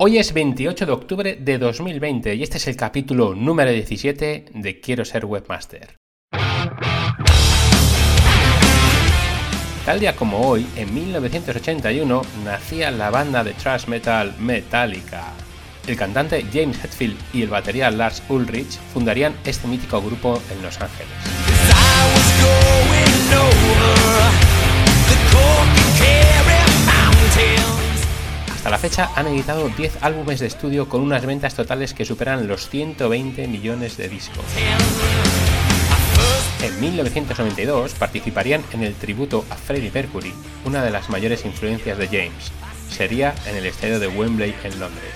Hoy es 28 de octubre de 2020 y este es el capítulo número 17 de Quiero ser webmaster. Tal día como hoy, en 1981, nacía la banda de thrash metal Metallica. El cantante James Hetfield y el batería Lars Ulrich fundarían este mítico grupo en Los Ángeles. Hasta la fecha han editado 10 álbumes de estudio con unas ventas totales que superan los 120 millones de discos. En 1992 participarían en el tributo a Freddie Mercury, una de las mayores influencias de James. Sería en el estadio de Wembley en Londres.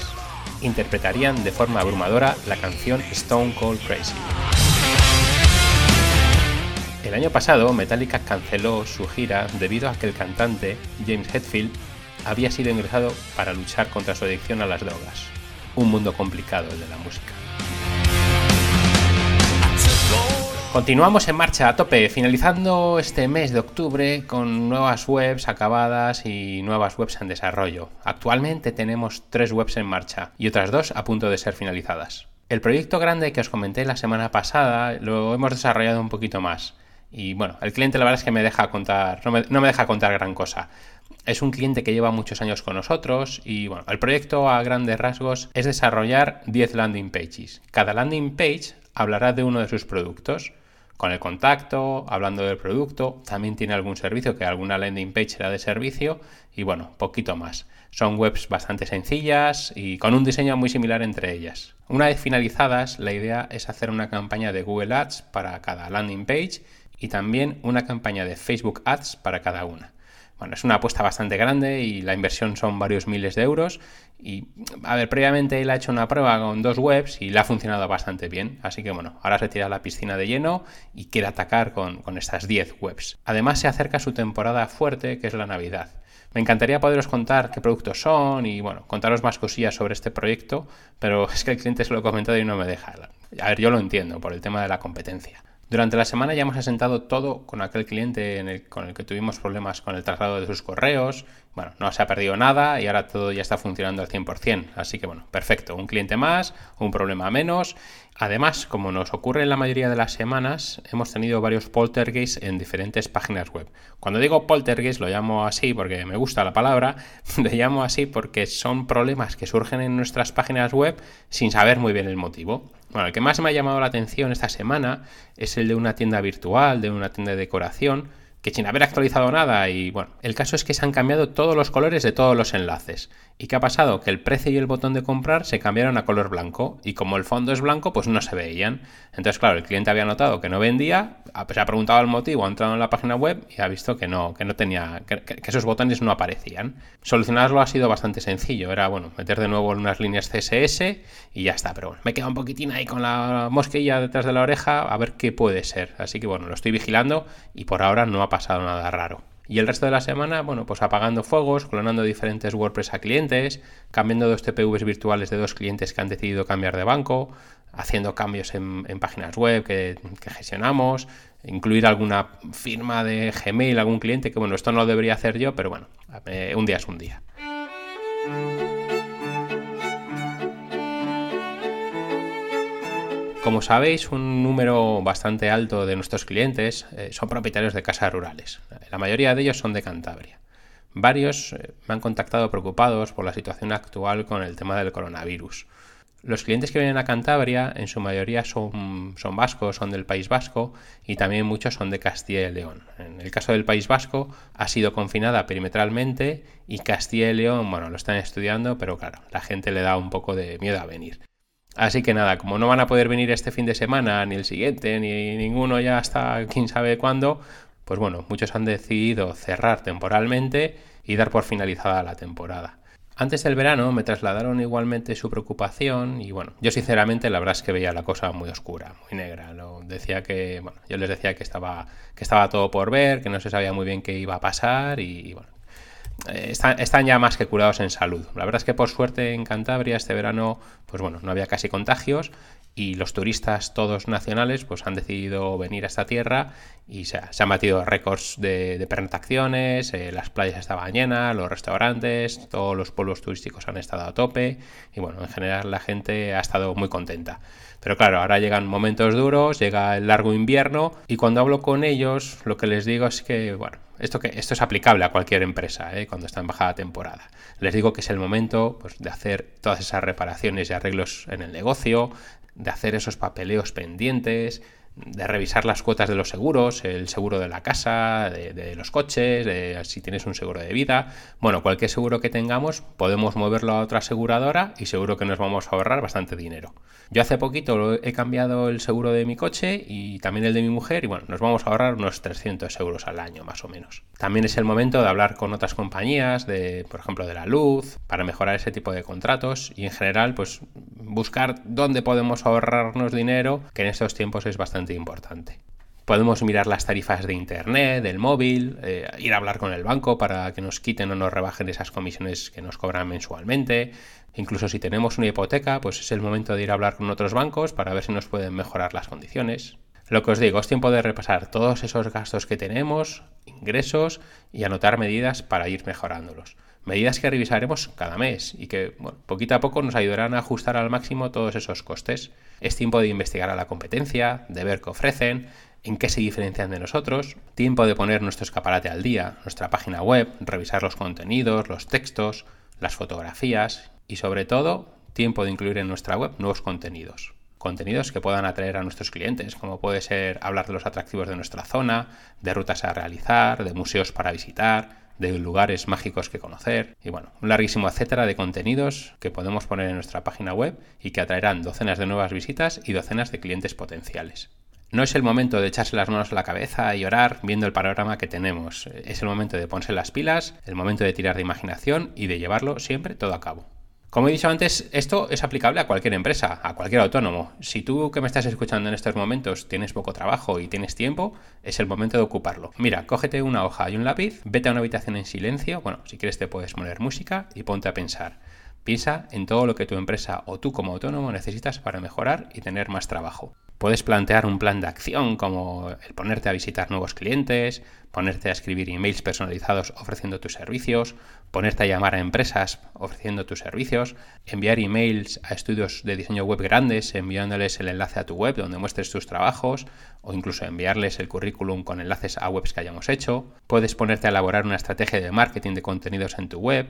Interpretarían de forma abrumadora la canción Stone Cold Crazy. El año pasado Metallica canceló su gira debido a que el cantante James Hetfield había sido ingresado para luchar contra su adicción a las drogas. Un mundo complicado el de la música. Continuamos en marcha a tope, finalizando este mes de octubre con nuevas webs acabadas y nuevas webs en desarrollo. Actualmente tenemos tres webs en marcha y otras dos a punto de ser finalizadas. El proyecto grande que os comenté la semana pasada lo hemos desarrollado un poquito más. Y bueno, el cliente la verdad es que me deja contar, no me, no me deja contar gran cosa es un cliente que lleva muchos años con nosotros y bueno, el proyecto a grandes rasgos es desarrollar 10 landing pages. Cada landing page hablará de uno de sus productos. Con el contacto, hablando del producto, también tiene algún servicio, que alguna landing page será de servicio y bueno, poquito más. Son webs bastante sencillas y con un diseño muy similar entre ellas. Una vez finalizadas, la idea es hacer una campaña de Google Ads para cada landing page y también una campaña de Facebook Ads para cada una. Bueno, es una apuesta bastante grande y la inversión son varios miles de euros. Y, a ver, previamente él ha hecho una prueba con dos webs y le ha funcionado bastante bien. Así que, bueno, ahora se tira la piscina de lleno y quiere atacar con, con estas 10 webs. Además, se acerca su temporada fuerte, que es la Navidad. Me encantaría poderos contar qué productos son y, bueno, contaros más cosillas sobre este proyecto, pero es que el cliente se lo ha comentado y no me deja. A ver, yo lo entiendo por el tema de la competencia. Durante la semana ya hemos asentado todo con aquel cliente con el que tuvimos problemas con el traslado de sus correos. Bueno, no se ha perdido nada y ahora todo ya está funcionando al 100%. Así que bueno, perfecto. Un cliente más, un problema menos. Además, como nos ocurre en la mayoría de las semanas, hemos tenido varios poltergeists en diferentes páginas web. Cuando digo poltergeist lo llamo así porque me gusta la palabra, lo llamo así porque son problemas que surgen en nuestras páginas web sin saber muy bien el motivo. Bueno, el que más me ha llamado la atención esta semana es el de una tienda virtual, de una tienda de decoración, que sin haber actualizado nada y bueno, el caso es que se han cambiado todos los colores de todos los enlaces. ¿Y qué ha pasado? Que el precio y el botón de comprar se cambiaron a color blanco y como el fondo es blanco, pues no se veían. Entonces, claro, el cliente había notado que no vendía, se ha preguntado el motivo, ha entrado en la página web y ha visto que no, que no tenía, que, esos botones no aparecían. Solucionarlo ha sido bastante sencillo, era bueno, meter de nuevo unas líneas CSS y ya está. Pero bueno, me queda un poquitín ahí con la mosquilla detrás de la oreja a ver qué puede ser. Así que bueno, lo estoy vigilando y por ahora no ha pasado nada raro. Y el resto de la semana, bueno, pues apagando fuegos, clonando diferentes WordPress a clientes, cambiando dos TPVs virtuales de dos clientes que han decidido cambiar de banco, haciendo cambios en, páginas web que, gestionamos, incluir alguna firma de Gmail, algún cliente, que bueno, esto no lo debería hacer yo, pero bueno, eh, un día es un día. Como sabéis, un número bastante alto de nuestros clientes eh, son propietarios de casas rurales. La mayoría de ellos son de Cantabria. Varios eh, me han contactado preocupados por la situación actual con el tema del coronavirus. Los clientes que vienen a Cantabria en su mayoría son, son, vascos, son del País Vasco y también muchos son de Castilla y León. En el caso del País Vasco ha sido confinada perimetralmente y Castilla y León, bueno, lo están estudiando, pero claro, la gente le da un poco de miedo a venir. Así que nada, como no van a poder venir este fin de semana, ni el siguiente, ni ninguno ya hasta quién sabe cuándo, pues bueno, muchos han decidido cerrar temporalmente y dar por finalizada la temporada. Antes del verano me trasladaron igualmente su preocupación y bueno, yo sinceramente la verdad es que veía la cosa muy oscura, muy negra. Decía que, bueno, yo les decía que estaba, que estaba todo por ver, que no se sabía muy bien qué iba a pasar y, bueno, eh, están, están, ya más que curados en salud. La verdad es que por suerte en Cantabria este verano, pues bueno, no había casi contagios y los turistas todos nacionales pues han decidido venir a esta tierra y se, han batido récords de, de eh, las playas estaban llenas, los restaurantes, todos los pueblos turísticos han estado a tope y bueno, en general la gente ha estado muy contenta. Pero claro, ahora llegan momentos duros, llega el largo invierno y cuando hablo con ellos lo que les digo es que, bueno, esto, que, esto es aplicable a cualquier empresa ¿eh? cuando está en bajada temporada. Les digo que es el momento pues, de hacer todas esas reparaciones y arreglos en el negocio, de hacer esos papeleos pendientes, de revisar las cuotas de los seguros, el seguro de la casa, de, los coches, de, si tienes un seguro de vida. Bueno, cualquier seguro que tengamos podemos moverlo a otra aseguradora y seguro que nos vamos a ahorrar bastante dinero. Yo hace poquito he cambiado el seguro de mi coche y también el de mi mujer y bueno, nos vamos a ahorrar unos 300 euros al año más o menos. También es el momento de hablar con otras compañías, de, por ejemplo, de la luz, para mejorar ese tipo de contratos y en general pues buscar dónde podemos ahorrarnos dinero, que en estos tiempos es bastante importante. Podemos mirar las tarifas de internet, del móvil, eh, ir a hablar con el banco para que nos quiten o nos rebajen esas comisiones que nos cobran mensualmente. Incluso si tenemos una hipoteca, pues es el momento de ir a hablar con otros bancos para ver si nos pueden mejorar las condiciones. Lo que os digo, es tiempo de repasar todos esos gastos que tenemos, ingresos y anotar medidas para ir mejorándolos. Medidas que revisaremos cada mes y que poquito a poco nos ayudarán a ajustar al máximo todos esos costes. Es tiempo de investigar a la competencia, de ver qué ofrecen, en qué se diferencian de nosotros, tiempo de poner nuestro escaparate al día, nuestra página web, revisar los contenidos, los textos, las fotografías y sobre todo tiempo de incluir en nuestra web nuevos contenidos. Contenidos que puedan atraer a nuestros clientes, como puede ser hablar de los atractivos de nuestra zona, de rutas a realizar, de museos para visitar, de lugares mágicos que conocer y bueno, un larguísimo etcétera de contenidos que podemos poner en nuestra página web y que atraerán docenas de nuevas visitas y docenas de clientes potenciales. No es el momento de echarse las manos a la cabeza y llorar viendo el panorama que tenemos. Es el momento de ponerse las pilas, el momento de tirar de imaginación y de llevarlo siempre todo a cabo. Como he dicho antes, esto es aplicable a cualquier empresa, a cualquier autónomo. Si tú que me estás escuchando en estos momentos tienes poco trabajo y tienes tiempo, es el momento de ocuparlo. Mira, cógete una hoja y un lápiz, vete a una habitación en silencio, bueno, si quieres te puedes poner música y ponte a pensar. Piensa en todo lo que tu empresa o tú como autónomo necesitas para mejorar y tener más trabajo. Puedes plantear un plan de acción como el ponerte a visitar nuevos clientes, ponerte a escribir emails personalizados ofreciendo tus servicios, ponerte a llamar a empresas ofreciendo tus servicios, enviar emails a estudios de diseño web grandes enviándoles el enlace a tu web donde muestres tus trabajos o incluso enviarles el currículum con enlaces a webs que hayamos hecho. Puedes ponerte a elaborar una estrategia de marketing de contenidos en tu web.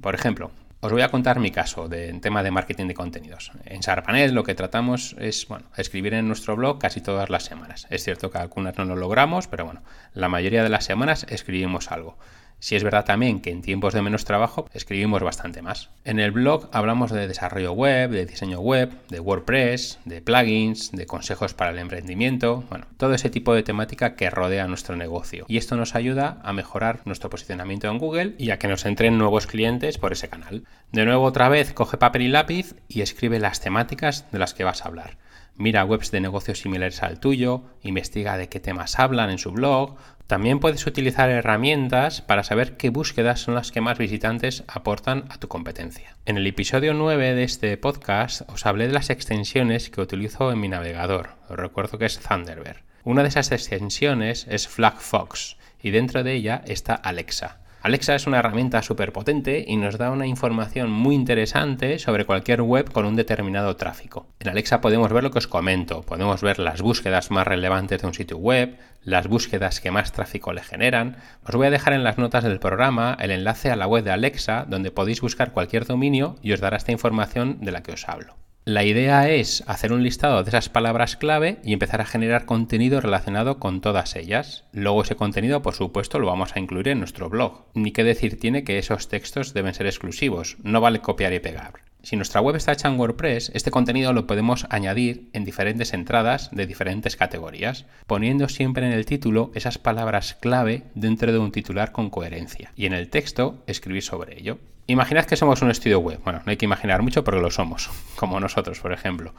Por ejemplo, os voy a contar mi caso de tema de marketing de contenidos. En Sarpanet lo que tratamos es bueno, escribir en nuestro blog casi todas las semanas. Es cierto que algunas no lo logramos, pero bueno, la mayoría de las semanas escribimos algo. Si es verdad también que en tiempos de menos trabajo escribimos bastante más. En el blog hablamos de desarrollo web, de diseño web, de WordPress, de plugins, de consejos para el emprendimiento, bueno, todo ese tipo de temática que rodea nuestro negocio. Y esto nos ayuda a mejorar nuestro posicionamiento en Google y a que nos entren nuevos clientes por ese canal. De nuevo otra vez coge papel y lápiz y escribe las temáticas de las que vas a hablar. Mira webs de negocios similares al tuyo, investiga de qué temas hablan en su blog, también puedes utilizar herramientas para saber qué búsquedas son las que más visitantes aportan a tu competencia. En el episodio 9 de este podcast os hablé de las extensiones que utilizo en mi navegador. Os recuerdo que es Thunderbird. Una de esas extensiones es FlagFox y dentro de ella está Alexa. Alexa es una herramienta súper potente y nos da una información muy interesante sobre cualquier web con un determinado tráfico. En Alexa podemos ver lo que os comento, podemos ver las búsquedas más relevantes de un sitio web, las búsquedas que más tráfico le generan. Os voy a dejar en las notas del programa el enlace a la web de Alexa donde podéis buscar cualquier dominio y os dará esta información de la que os hablo. La idea es hacer un listado de esas palabras clave y empezar a generar contenido relacionado con todas ellas. Luego ese contenido, por supuesto, lo vamos a incluir en nuestro blog. Ni qué decir tiene que esos textos deben ser exclusivos, no vale copiar y pegar. Si nuestra web está hecha en WordPress, este contenido lo podemos añadir en diferentes entradas de diferentes categorías, poniendo siempre en el título esas palabras clave dentro de un titular con coherencia y en el texto escribir sobre ello. Imaginad que somos un estudio web. Bueno, no hay que imaginar mucho porque lo somos, como nosotros, por ejemplo.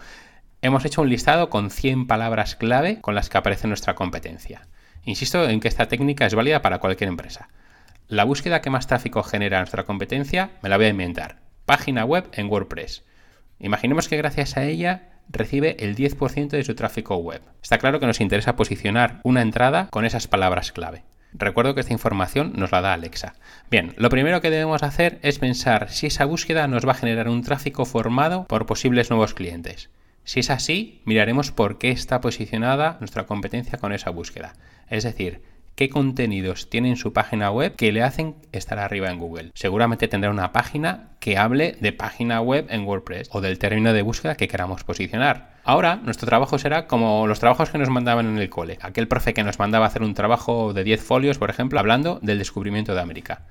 Hemos hecho un listado con 100 palabras clave con las que aparece nuestra competencia. Insisto en que esta técnica es válida para cualquier empresa. La búsqueda que más tráfico genera nuestra competencia me la voy a inventar. Página web en WordPress. Imaginemos que gracias a ella recibe el 10% de su tráfico web. Está claro que nos interesa posicionar una entrada con esas palabras clave. Recuerdo que esta información nos la da Alexa. Bien, lo primero que debemos hacer es pensar si esa búsqueda nos va a generar un tráfico formado por posibles nuevos clientes. Si es así, miraremos por qué está posicionada nuestra competencia con esa búsqueda. Es decir, qué contenidos tiene en su página web que le hacen estar arriba en Google. Seguramente tendrá una página que hable de página web en WordPress o del término de búsqueda que queramos posicionar. Ahora nuestro trabajo será como los trabajos que nos mandaban en el cole. Aquel profe que nos mandaba hacer un trabajo de 10 folios, por ejemplo, hablando del descubrimiento de América.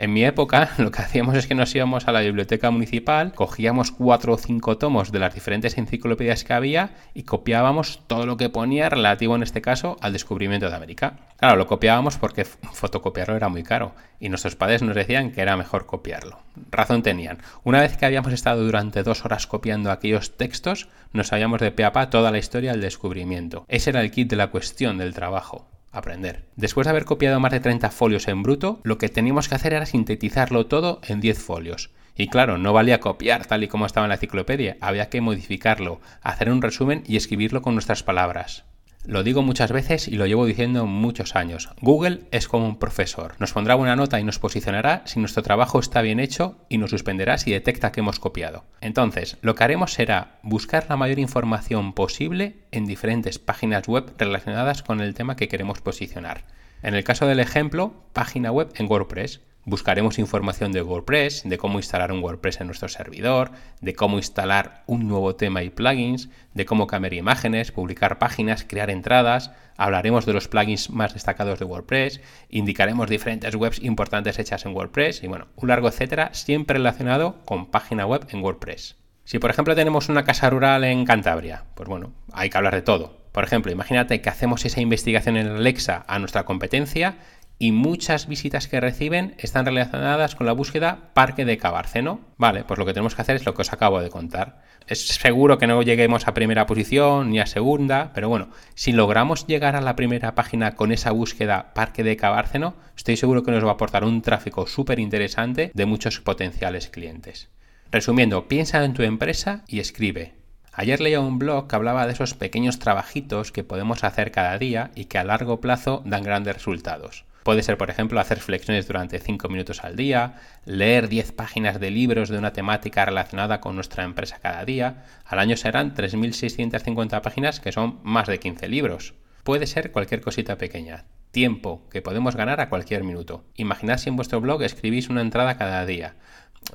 En mi época lo que hacíamos es que nos íbamos a la biblioteca municipal, cogíamos cuatro o cinco tomos de las diferentes enciclopedias que había y copiábamos todo lo que ponía relativo en este caso al descubrimiento de América. Claro, lo copiábamos porque fotocopiarlo era muy caro y nuestros padres nos decían que era mejor copiarlo. Razón tenían. Una vez que habíamos estado durante dos horas copiando aquellos textos, nos sabíamos de pe a pa toda la historia del descubrimiento. Ese era el kit de la cuestión del trabajo aprender. Después de haber copiado más de 30 folios en bruto, lo que teníamos que hacer era sintetizarlo todo en 10 folios. Y claro, no valía copiar tal y como estaba en la enciclopedia, había que modificarlo, hacer un resumen y escribirlo con nuestras palabras. Lo digo muchas veces y lo llevo diciendo muchos años. Google es como un profesor. Nos pondrá una nota y nos posicionará si nuestro trabajo está bien hecho y nos suspenderá si detecta que hemos copiado. Entonces, lo que haremos será buscar la mayor información posible en diferentes páginas web relacionadas con el tema que queremos posicionar. En el caso del ejemplo, página web en WordPress. Buscaremos información de WordPress, de cómo instalar un WordPress en nuestro servidor, de cómo instalar un nuevo tema y plugins, de cómo cambiar imágenes, publicar páginas, crear entradas. Hablaremos de los plugins más destacados de WordPress, indicaremos diferentes webs importantes hechas en WordPress y bueno, un largo etcétera, siempre relacionado con página web en WordPress. Si por ejemplo tenemos una casa rural en Cantabria, pues bueno, hay que hablar de todo. Por ejemplo, imagínate que hacemos esa investigación en Alexa a nuestra competencia y muchas visitas que reciben están relacionadas con la búsqueda Parque de Cabárceno. Vale, pues lo que tenemos que hacer es lo que os acabo de contar. Es seguro que no lleguemos a primera posición ni a segunda, pero bueno, si logramos llegar a la primera página con esa búsqueda Parque de Cabárceno, estoy seguro que nos va a aportar un tráfico súper interesante de muchos potenciales clientes. Resumiendo, piensa en tu empresa y escribe. Ayer leía un blog que hablaba de esos pequeños trabajitos que podemos hacer cada día y que a largo plazo dan grandes resultados. Puede ser, por ejemplo, hacer flexiones durante 5 minutos al día, leer 10 páginas de libros de una temática relacionada con nuestra empresa cada día. Al año serán 3.650 páginas, que son más de 15 libros. Puede ser cualquier cosita pequeña. Tiempo que podemos ganar a cualquier minuto. Imaginad si en vuestro blog escribís una entrada cada día.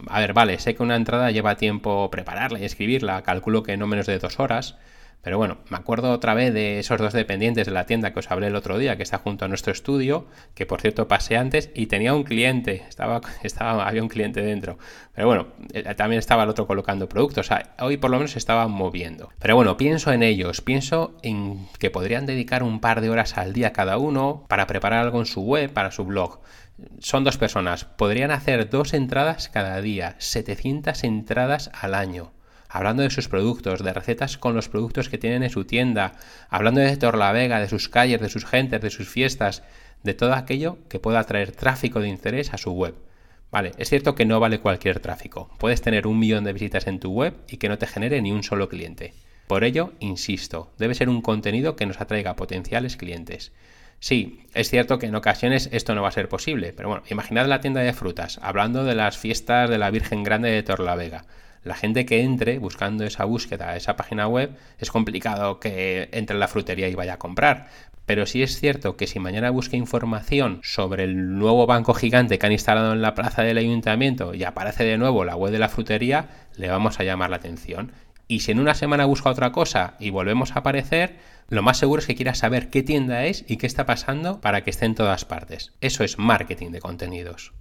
A ver, vale, sé que una entrada lleva tiempo prepararla y escribirla, calculo que no menos de dos horas, pero bueno, me acuerdo otra vez de esos dos dependientes de la tienda que os hablé el otro día, que está junto a nuestro estudio, que por cierto pasé antes y tenía un cliente, estaba, había un cliente dentro. Pero bueno, eh, también estaba el otro colocando productos, o sea, hoy por lo menos se estaban moviendo. Pero bueno, pienso en ellos, pienso en que podrían dedicar un par de horas al día cada uno para preparar algo en su web, para su blog son dos personas, podrían hacer dos entradas cada día, 700 entradas al año hablando de sus productos, de recetas con los productos que tienen en su tienda, hablando de Torlavega, de sus calles, de sus gentes, de sus fiestas, de todo aquello que pueda traer tráfico de interés a su web. Vale, es cierto que no vale cualquier tráfico. Puedes tener un millón de visitas en tu web y que no te genere ni un solo cliente. Por ello, insisto, debe ser un contenido que nos atraiga potenciales clientes. Sí, es cierto que en ocasiones esto no va a ser posible, pero bueno, imaginad la tienda de frutas, hablando de las fiestas de la Virgen Grande de Torlavega la gente que entre buscando esa búsqueda, esa página web, es complicado que entre en la frutería y vaya a comprar. Pero sí es cierto que si mañana busca información sobre el nuevo banco gigante que han instalado en la plaza del ayuntamiento y aparece de nuevo la web de la frutería, le vamos a llamar la atención. Y si en una semana busca otra cosa y volvemos a aparecer, lo más seguro es que quiera saber qué tienda es y qué está pasando para que esté en todas partes. Eso es marketing de contenidos.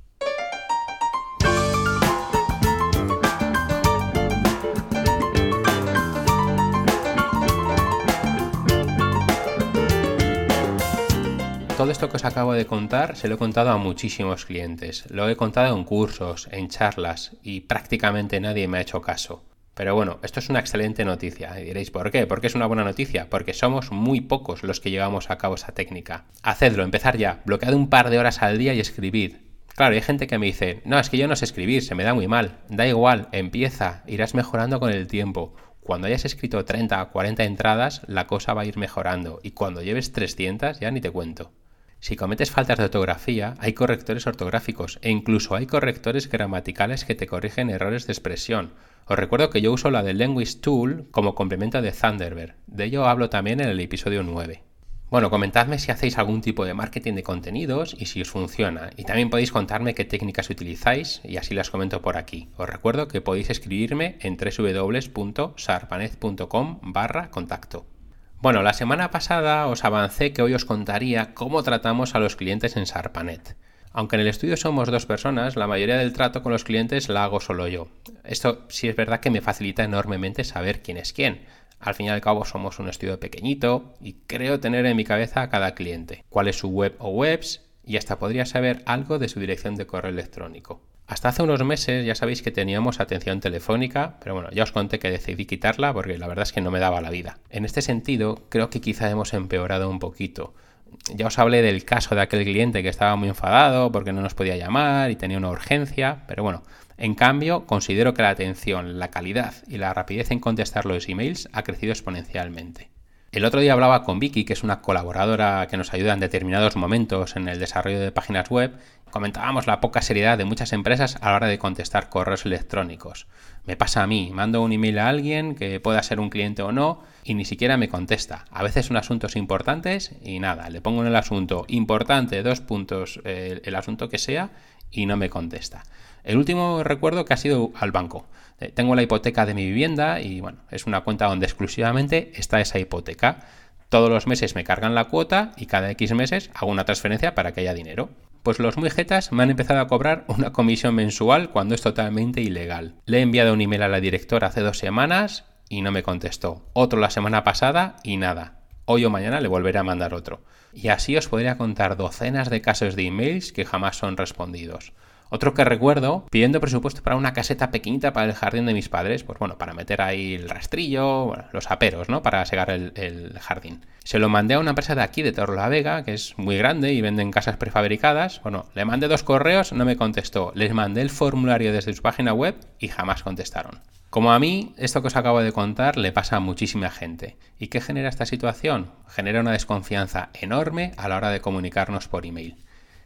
Todo esto que os acabo de contar se lo he contado a muchísimos clientes, lo he contado en cursos, en charlas y prácticamente nadie me ha hecho caso. Pero bueno, esto es una excelente noticia. Y diréis, ¿por qué? ¿Por qué es una buena noticia? Porque somos muy pocos los que llevamos a cabo esa técnica. Hacedlo, empezar ya. Bloquead un par de horas al día y escribid. Claro, hay gente que me dice, no, es que yo no sé escribir, se me da muy mal. Da igual, empieza, irás mejorando con el tiempo. Cuando hayas escrito 30 o 40 entradas, la cosa va a ir mejorando. Y cuando lleves 300, ya ni te cuento. Si cometes faltas de ortografía, hay correctores ortográficos e incluso hay correctores gramaticales que te corrigen errores de expresión. Os recuerdo que yo uso la de Language Tool como complemento de Thunderbird. De ello hablo también en el episodio 9. Bueno, comentadme si hacéis algún tipo de marketing de contenidos y si os funciona. Y también podéis contarme qué técnicas utilizáis y así las comento por aquí. Os recuerdo que podéis escribirme en www.sarpanet.com barra contacto. Bueno, la semana pasada os avancé que hoy os contaría cómo tratamos a los clientes en Sarpanet. Aunque en el estudio somos dos personas, la mayoría del trato con los clientes la hago solo yo. Esto sí es verdad que me facilita enormemente saber quién es quién. Al fin y al cabo somos un estudio pequeñito y creo tener en mi cabeza a cada cliente, cuál es su web o webs y hasta podría saber algo de su dirección de correo electrónico. Hasta hace unos meses ya sabéis que teníamos atención telefónica, pero bueno, ya os conté que decidí quitarla porque la verdad es que no me daba la vida. En este sentido, creo que quizá hemos empeorado un poquito ya os hablé del caso de aquel cliente que estaba muy enfadado porque no nos podía llamar y tenía una urgencia, pero bueno, en cambio considero que la atención, la calidad y la rapidez en contestar los emails ha crecido exponencialmente. El otro día hablaba con Vicky, que es una colaboradora que nos ayuda en determinados momentos en el desarrollo de páginas web. Comentábamos la poca seriedad de muchas empresas a la hora de contestar correos electrónicos. Me pasa a mí, mando un email a alguien que pueda ser un cliente o no y ni siquiera me contesta. A veces son asuntos importantes y nada, le pongo en el asunto importante, dos puntos, el, el asunto que sea y no me contesta. El último recuerdo que ha sido al banco. Eh, tengo la hipoteca de mi vivienda y bueno, es una cuenta donde exclusivamente está esa hipoteca. Todos los meses me cargan la cuota y cada X meses hago una transferencia para que haya dinero. Pues los muy jetas me han empezado a cobrar una comisión mensual cuando es totalmente ilegal. Le he enviado un email a la directora hace dos semanas y no me contestó. Otro la semana pasada y nada. Hoy o mañana le volveré a mandar otro. Y así os podría contar docenas de casos de emails que jamás son respondidos. Otro que recuerdo, pidiendo presupuesto para una caseta pequeñita para el jardín de mis padres, pues bueno, para meter ahí el rastrillo, los aperos, ¿no? Para segar el, jardín. Se lo mandé a una empresa de aquí, de Vega, que es muy grande y venden casas prefabricadas. Bueno, le mandé dos correos, no me contestó. Les mandé el formulario desde su página web y jamás contestaron. Como a mí, esto que os acabo de contar le pasa a muchísima gente. ¿Y qué genera esta situación? Genera una desconfianza enorme a la hora de comunicarnos por email.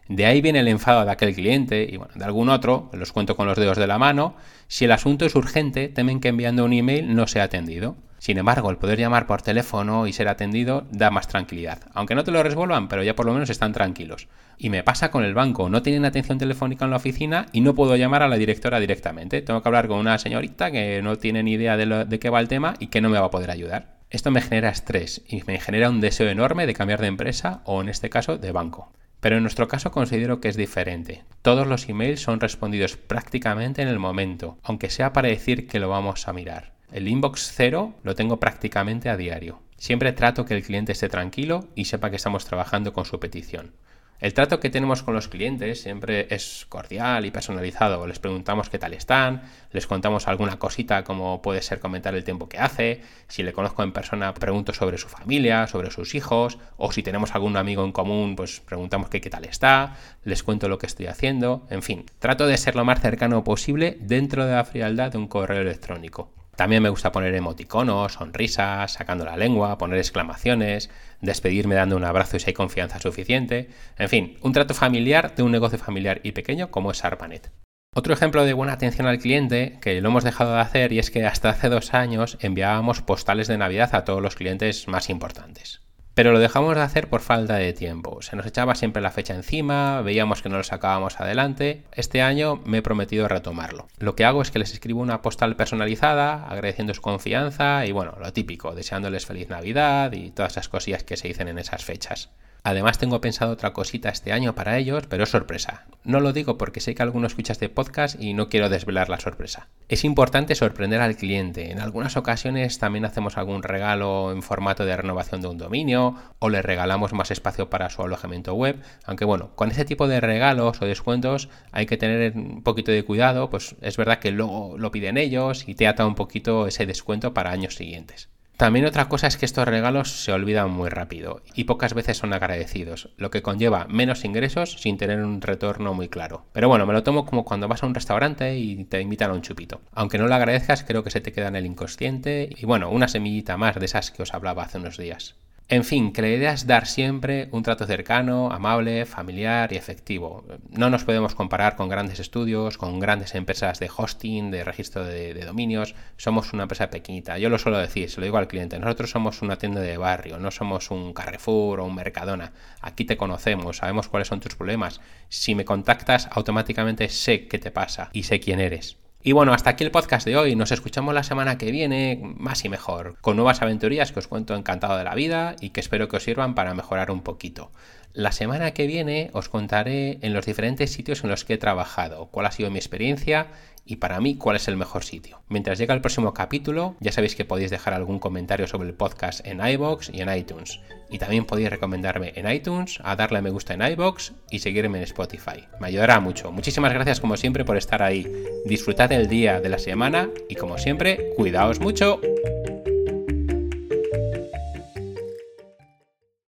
De ahí viene el enfado de aquel cliente y bueno, de algún otro, los cuento con los dedos de la mano. Si el asunto es urgente, temen que enviando un email no sea atendido. Sin embargo, el poder llamar por teléfono y ser atendido da más tranquilidad. Aunque no te lo resuelvan, pero ya por lo menos están tranquilos. Y me pasa con el banco, no tienen atención telefónica en la oficina y no puedo llamar a la directora directamente. Tengo que hablar con una señorita que no tiene ni idea de, de qué va el tema y que no me va a poder ayudar. Esto me genera estrés y me genera un deseo enorme de cambiar de empresa o en este caso de banco. Pero en nuestro caso considero que es diferente. Todos los emails son respondidos prácticamente en el momento, aunque sea para decir que lo vamos a mirar. El inbox cero lo tengo prácticamente a diario. Siempre trato que el cliente esté tranquilo y sepa que estamos trabajando con su petición. El trato que tenemos con los clientes siempre es cordial y personalizado. Les preguntamos qué tal están, les contamos alguna cosita como puede ser comentar el tiempo que hace, si le conozco en persona pregunto sobre su familia, sobre sus hijos, o si tenemos algún amigo en común pues preguntamos qué tal está, les cuento lo que estoy haciendo, en fin, trato de ser lo más cercano posible dentro de la frialdad de un correo electrónico. También me gusta poner emoticonos, sonrisas, sacando la lengua, poner exclamaciones, despedirme dando un abrazo si hay confianza suficiente. En fin, un trato familiar de un negocio familiar y pequeño como es ARPANET. Otro ejemplo de buena atención al cliente, que lo hemos dejado de hacer, y es que hasta hace dos años enviábamos postales de Navidad a todos los clientes más importantes. Pero lo dejamos de hacer por falta de tiempo. Se nos echaba siempre la fecha encima, veíamos que no lo sacábamos adelante. Este año me he prometido retomarlo. Lo que hago es que les escribo una postal personalizada, agradeciendo su confianza y bueno, lo típico, deseándoles feliz Navidad y todas esas cosillas que se dicen en esas fechas. Además tengo pensado otra cosita este año para ellos, pero es sorpresa. No lo digo porque sé que algunos escuchas de podcast y no quiero desvelar la sorpresa. Es importante sorprender al cliente. En algunas ocasiones también hacemos algún regalo en formato de renovación de un dominio o le regalamos más espacio para su alojamiento web. Aunque bueno, con ese tipo de regalos o descuentos hay que tener un poquito de cuidado, pues es verdad que luego lo piden ellos y te ata un poquito ese descuento para años siguientes. También otra cosa es que estos regalos se olvidan muy rápido y pocas veces son agradecidos, lo que conlleva menos ingresos sin tener un retorno muy claro. Pero bueno, me lo tomo como cuando vas a un restaurante y te invitan a un chupito. Aunque no lo agradezcas, creo que se te queda en el inconsciente y bueno, una semillita más de esas que os hablaba hace unos días. En fin, que la idea es dar siempre un trato cercano, amable, familiar y efectivo. No nos podemos comparar con grandes estudios, con grandes empresas de hosting, de registro de, dominios. Somos una empresa pequeñita. Yo lo suelo decir, se lo digo al cliente. Nosotros somos una tienda de barrio, no somos un Carrefour o un Mercadona. Aquí te conocemos, sabemos cuáles son tus problemas. Si me contactas, automáticamente sé qué te pasa y sé quién eres. Y bueno, hasta aquí el podcast de hoy. Nos escuchamos la semana que viene, más y mejor, con nuevas aventurías que os cuento encantado de la vida y que espero que os sirvan para mejorar un poquito. La semana que viene os contaré en los diferentes sitios en los que he trabajado, cuál ha sido mi experiencia y para mí cuál es el mejor sitio. Mientras llega el próximo capítulo, ya sabéis que podéis dejar algún comentario sobre el podcast en iBox y en iTunes. Y también podéis recomendarme en iTunes, a darle a me gusta en iBox y seguirme en Spotify. Me ayudará mucho. Muchísimas gracias como siempre por estar ahí. Disfrutad el día de la semana y como siempre, cuidaos mucho.